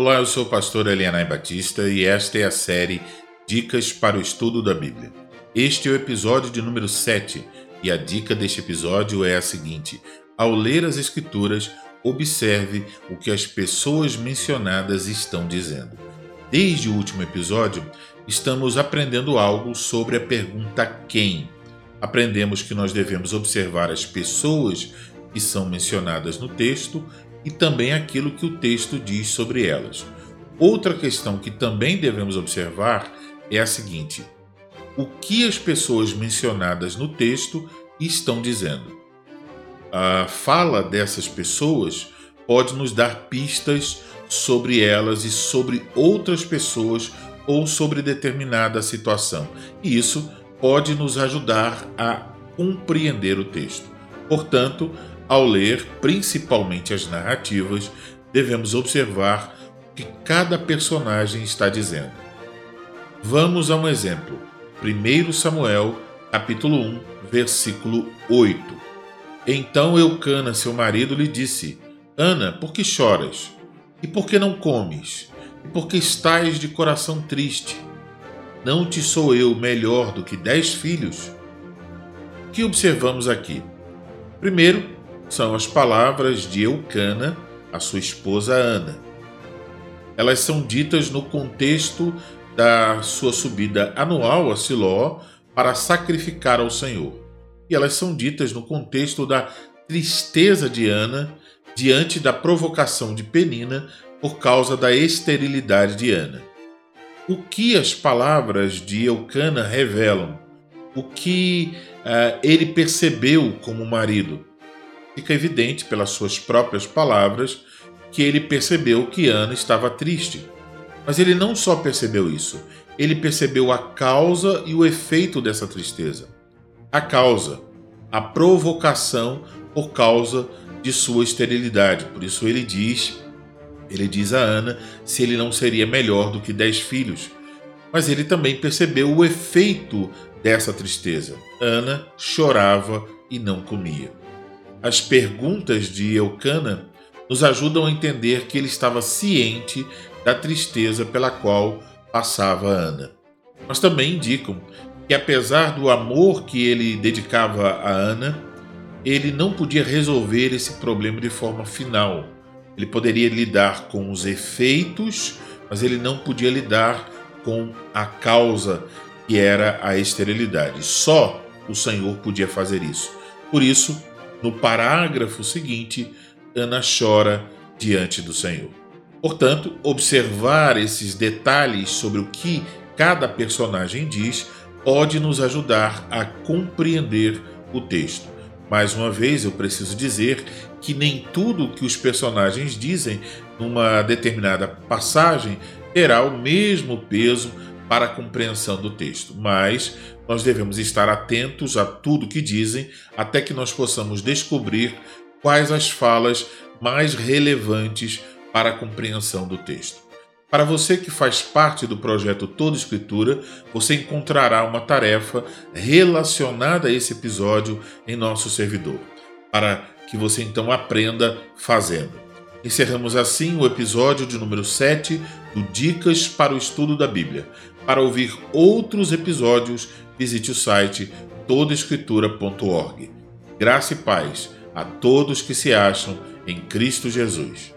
Olá, eu sou o pastor Elianai Batista e esta é a série Dicas para o Estudo da Bíblia. Este é o episódio de número 7 e a dica deste episódio é a seguinte: ao ler as Escrituras, observe o que as pessoas mencionadas estão dizendo. Desde o último episódio, estamos aprendendo algo sobre a pergunta quem. Aprendemos que nós devemos observar as pessoas que são mencionadas no texto e também aquilo que o texto diz sobre elas. Outra questão que também devemos observar é a seguinte: o que as pessoas mencionadas no texto estão dizendo? A fala dessas pessoas pode nos dar pistas sobre elas e sobre outras pessoas ou sobre determinada situação. E isso pode nos ajudar a compreender o texto. Portanto, ao ler principalmente as narrativas, devemos observar o que cada personagem está dizendo. Vamos a um exemplo. 1 Samuel, capítulo 1, versículo 8. Então Eucana, seu marido, lhe disse: Ana, por que choras? E por que não comes? E por que estás de coração triste? Não te sou eu melhor do que dez filhos? O que observamos aqui? Primeiro, são as palavras de Eucana, a sua esposa Ana. Elas são ditas no contexto da sua subida anual a Siló para sacrificar ao Senhor. E elas são ditas no contexto da tristeza de Ana diante da provocação de Penina por causa da esterilidade de Ana. O que as palavras de Eucana revelam? O que uh, ele percebeu como marido? Fica evidente pelas suas próprias palavras que ele percebeu que Ana estava triste. Mas ele não só percebeu isso, ele percebeu a causa e o efeito dessa tristeza. A causa, a provocação por causa de sua esterilidade. Por isso ele diz, ele diz a Ana se ele não seria melhor do que dez filhos. Mas ele também percebeu o efeito dessa tristeza. Ana chorava e não comia. As perguntas de Eucana nos ajudam a entender que ele estava ciente da tristeza pela qual passava Ana. Mas também indicam que, apesar do amor que ele dedicava a Ana, ele não podia resolver esse problema de forma final. Ele poderia lidar com os efeitos, mas ele não podia lidar com a causa, que era a esterilidade. Só o Senhor podia fazer isso. Por isso, no parágrafo seguinte, Ana chora diante do Senhor. Portanto, observar esses detalhes sobre o que cada personagem diz pode nos ajudar a compreender o texto. Mais uma vez, eu preciso dizer que nem tudo que os personagens dizem numa determinada passagem terá o mesmo peso para a compreensão do texto, mas nós devemos estar atentos a tudo que dizem até que nós possamos descobrir quais as falas mais relevantes para a compreensão do texto. Para você que faz parte do projeto Toda Escritura, você encontrará uma tarefa relacionada a esse episódio em nosso servidor, para que você então aprenda fazendo. Encerramos assim o episódio de número 7 do Dicas para o Estudo da Bíblia. Para ouvir outros episódios, visite o site todaescritura.org. Graça e paz a todos que se acham em Cristo Jesus.